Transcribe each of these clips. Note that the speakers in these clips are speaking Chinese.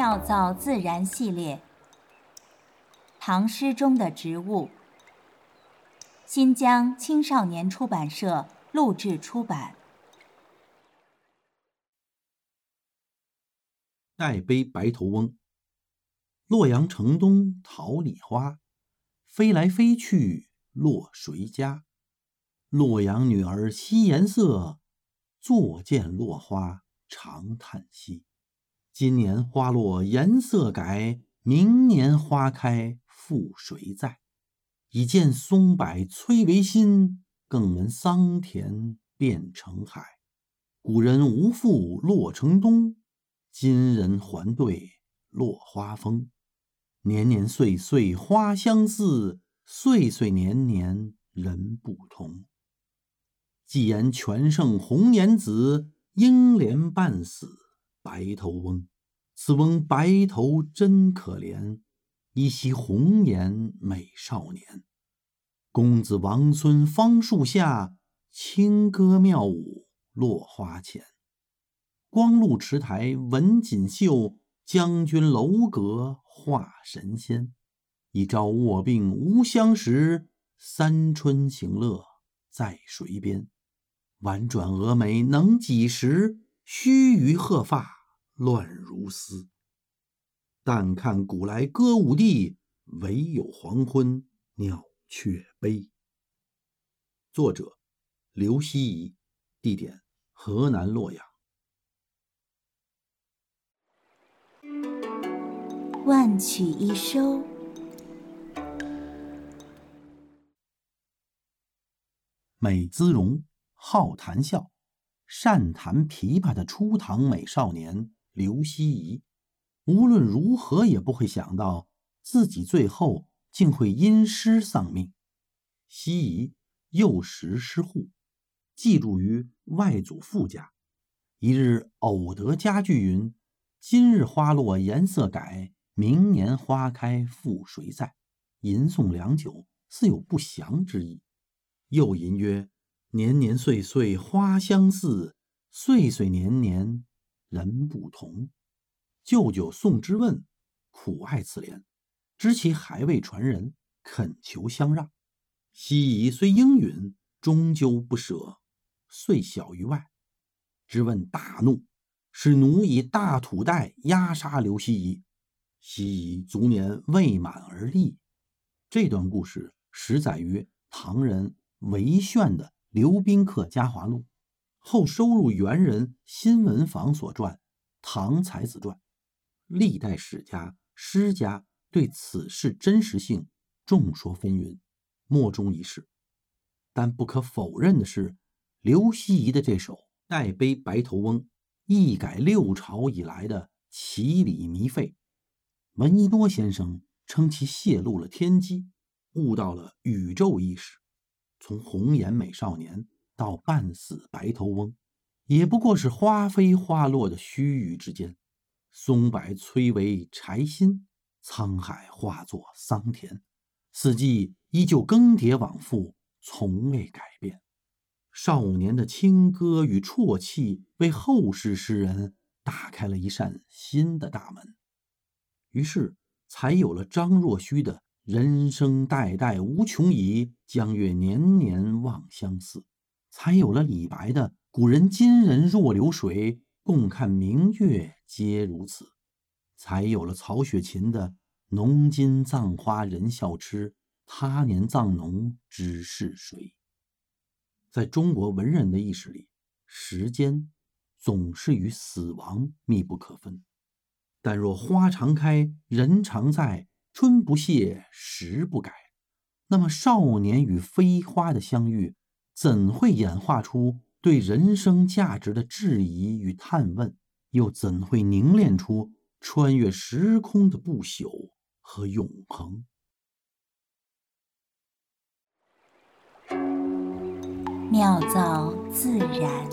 妙造自然系列，唐诗中的植物。新疆青少年出版社录制出版。代悲白头翁。洛阳城东桃李花，飞来飞去落谁家？洛阳女儿惜颜色，坐见落花长叹息。今年花落颜色改，明年花开复谁在？已见松柏摧为新，更闻桑田变成海。古人无复洛城东，今人还对落花风。年年岁岁花相似，岁岁年年人不同。既言全胜红颜子，应怜半死白头翁。此翁白头真可怜。依稀红颜美少年，公子王孙芳树下，清歌妙舞落花前。光禄池台文锦绣，将军楼阁画神仙。一朝卧病无相识，三春行乐在谁边？婉转蛾眉能几时？须臾鹤发乱如丝。但看古来歌舞地，唯有黄昏鸟雀悲。作者：刘希夷，地点：河南洛阳。万曲一收。美姿容，好谈笑，善弹琵琶的初唐美少年刘希夷。无论如何也不会想到自己最后竟会因诗丧命。希夷幼时失户，寄住于外祖父家。一日偶得佳句云：“今日花落颜色改，明年花开复谁在？”吟诵良久，似有不祥之意。又吟曰：“年年岁岁花相似，岁岁年年人不同。”舅舅宋之问苦爱此联，知其还未传人，恳求相让。西夷虽应允，终究不舍，遂小于外。之问大怒，使奴以大土袋压杀刘希夷。西夷卒年未满而立。这段故事始载于唐人韦炫的《刘宾客家华录》，后收入元人新闻坊所传《唐才子传》。历代史家、诗家对此事真实性众说纷纭，莫衷一是。但不可否认的是，刘希夷的这首《代悲白头翁》一改六朝以来的奇理迷废。闻一多先生称其泄露了天机，悟到了宇宙意识。从红颜美少年到半死白头翁，也不过是花飞花落的须臾之间。松柏摧为柴薪，沧海化作桑田，四季依旧更迭往复，从未改变。少年的清歌与啜泣，为后世诗人打开了一扇新的大门，于是才有了张若虚的“人生代代无穷已，江月年年望相似”，才有了李白的“古人今人若流水”。共看明月皆如此，才有了曹雪芹的“浓金葬花人笑痴，他年葬侬知是谁”。在中国文人的意识里，时间总是与死亡密不可分。但若花常开，人常在，春不谢，时不改，那么少年与飞花的相遇，怎会演化出？对人生价值的质疑与探问，又怎会凝练出穿越时空的不朽和永恒？妙造自然。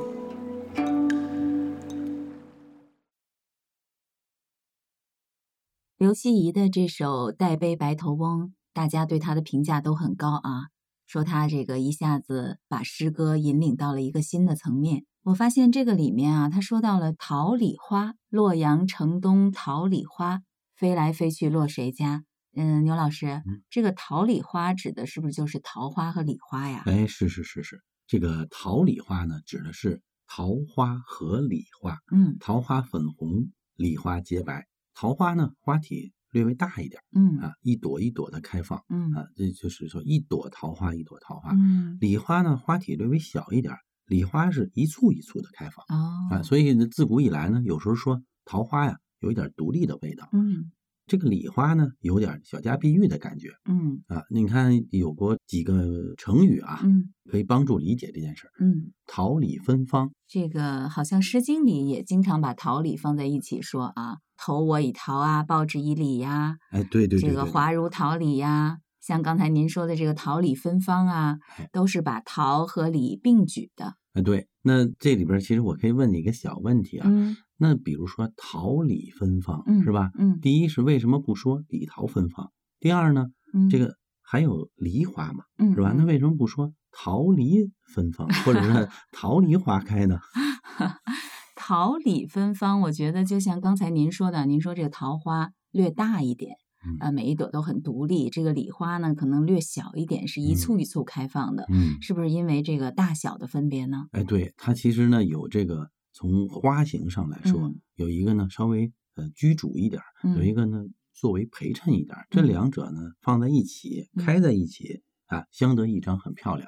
刘希夷的这首《代悲白头翁》，大家对他的评价都很高啊。说他这个一下子把诗歌引领到了一个新的层面。我发现这个里面啊，他说到了桃李花，洛阳城东桃李花，飞来飞去落谁家？嗯，牛老师，这个桃李花指的是不是就是桃花和李花呀？哎，是是是是，这个桃李花呢，指的是桃花和李花。嗯，桃花粉红，李花洁白。桃花呢，花体略微大一点，嗯啊，一朵一朵的开放，嗯啊，这就是说一朵桃花一朵桃花。嗯李花呢，花体略微小一点，李花是一簇一簇的开放哦啊，所以呢，自古以来呢，有时候说桃花呀，有一点独立的味道。嗯这个礼花呢，有点小家碧玉的感觉嗯啊。你看有过几个成语啊，嗯可以帮助理解这件事儿。嗯，桃李芬芳，这个好像《诗经》里也经常把桃李放在一起说啊，投我以桃啊，报之以李呀，哎，对对对这个对对花如桃李呀。像刚才您说的这个桃李芬芳啊哎，都是把桃和李并举的。哎，对。那这里边其实我可以问你一个小问题啊，嗯那比如说桃李芬芳，嗯是吧？嗯第一是为什么不说李桃芬芳？第二呢，嗯，这个还有梨花嘛，嗯是吧？嗯那为什么不说桃梨芬芳，或者是 桃梨花开呢？桃李芬芳，我觉得就像刚才您说的，您说这个桃花略大一点，嗯呃，每一朵都很独立。这个李花呢，可能略小一点，是一嗯簇一簇开放的，嗯，是不是因为这个大小的分别呢？哎，对，它其实呢有这个从花型上来说，嗯。有一个呢稍微呃居主一点儿，有一嗯。个呢作为陪衬一点儿，这嗯。两者呢放在一起，嗯开在一起啊，相得益彰，很漂亮。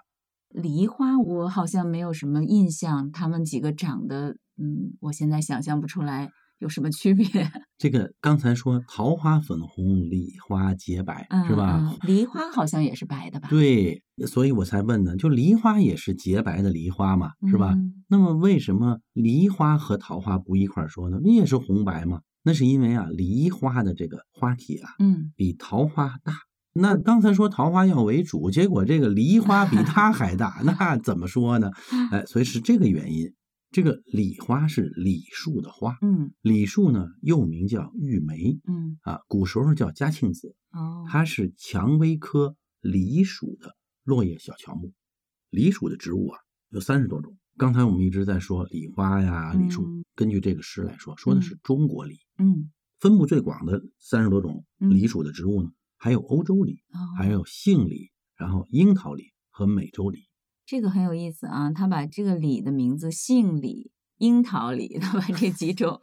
梨花，我好像没有什么印象，它们几个长得，嗯，我现在想象不出来有什么区别，这个刚才说桃花粉红，梨花洁白，是吧？梨花好像也是白的吧？对，所以我才问呢，就梨花也是洁白的梨花嘛，是吧？嗯那么为什么梨花和桃花不一块儿说呢？也是红白嘛？那是因为啊，梨花的这个花体啊嗯比桃花大。那刚才说桃花要为主，结果这个梨花比它还大，那怎么说呢？哎，所以是这个原因。这个李花是李树的花，嗯李树呢又名叫玉梅嗯，啊，古时候叫嘉庆子，哦，它是蔷薇科李属的落叶小乔木。李属的植物啊有三十多种。刚才我们一直在说李花呀、李树，嗯根据这个诗来说，说的是中国李。嗯分布最广的三十多种李属的植物呢，还有欧洲李，哦，还有杏李，然后樱桃李和美洲梨。这个很有意思啊，他把这个李的名字姓李、樱桃李，他把这几种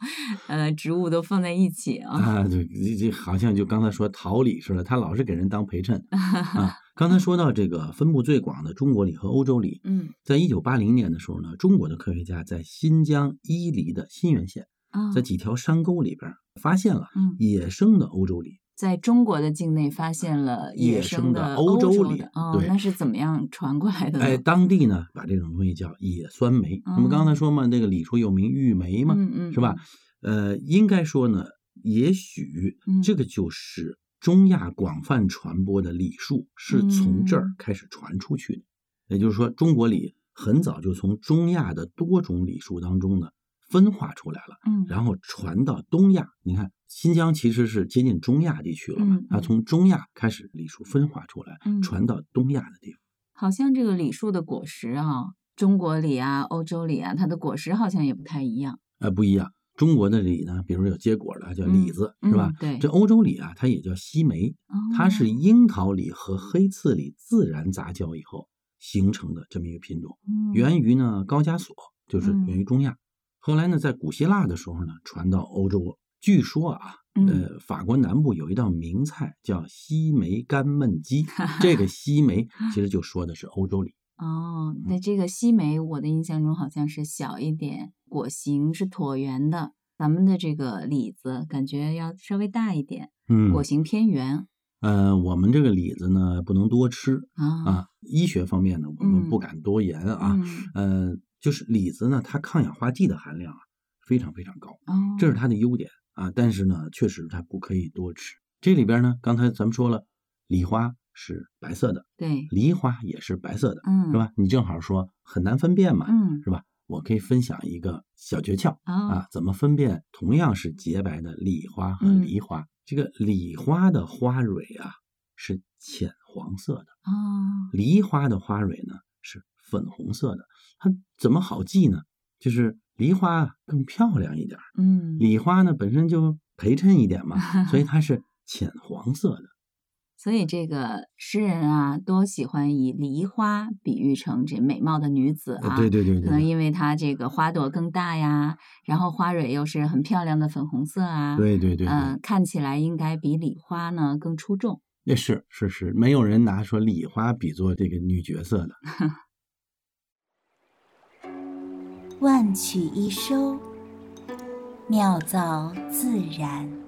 呃植物都放在一起啊。啊，对，这这好像就刚才说桃李似的，他老是给人当陪衬 啊。刚才说到这个分布最广的中国李和欧洲李，嗯在一九八零年的时候呢，中国的科学家在新疆伊犁的新源县，啊，在几条山沟里边发现了嗯，野生的欧洲梨。在中国的境内发现了野生生的欧欧洲梨的哦，对那是怎么样传过来的呢？哎，当地呢把这种东西叫野酸梅。那么刚才说嘛，那个李树又名玉梅嘛，嗯嗯，是吧？呃，应该说呢，也许嗯这个就是中亚广泛传播的李树是从这儿嗯开始传出去的。也就是说，中国李很早就从中亚的多种李树当中呢分化出来了，然后传到东亚。你看，新疆其实是接近中亚地区了它嗯从中亚开始李树分化出来，嗯传到东亚的地方。好像这个李树的果实啊，中国李啊、欧洲李啊，它的果实好像也不太一样。呃，不一样。中国的李呢，比如有结果的叫李子，嗯是吧？嗯对这欧洲李啊，它也叫西梅，它是哦樱桃李和黑刺李自然杂交以后形成的这么一个品种，嗯源于呢高加索，就是嗯源于中亚。后来呢，在古希腊的时候呢，传到欧洲。据说啊，嗯呃，法国南部有一道名菜叫西梅干焖鸡，这个西梅其实就说的是欧洲李。哦，嗯那这个西梅，我的印象中好像是小一点，果形是椭圆的。咱们的这个李子感觉要稍微大一点，嗯，果形偏圆呃，我们这个李子呢不能多吃啊啊，医学方面呢我们不嗯敢多言啊。嗯呃，就是李子呢，它抗氧化剂的含量啊非常非常高，哦，这是它的优点啊。但是呢，确实它不可以多吃。这里边呢，刚才咱们说了，梨花是白色的，对，梨花也是白色的，嗯，是？吧？你正好说很难分辨嘛，嗯，是吧？我可以分享一个小诀窍啊，啊，怎么分辨同样是洁白的李花和嗯梨花？这个李花的花蕊啊是浅黄色的。哦，梨花的花蕊呢是粉红色的。它怎么好记呢？就是梨花更漂亮一点，嗯，李花呢本身就陪衬一点嘛，所以它是浅黄色的。所以这个诗人啊，多喜欢以梨花比喻成这美貌的女子啊。对对对对，可能因为它这个花朵更大呀，然后花蕊又是很漂亮的粉红色啊。对对对，嗯，看起来应该比梨花呢更出众。那是是是，没有人拿说梨花比作这个女角色的。万曲一收，妙造自然。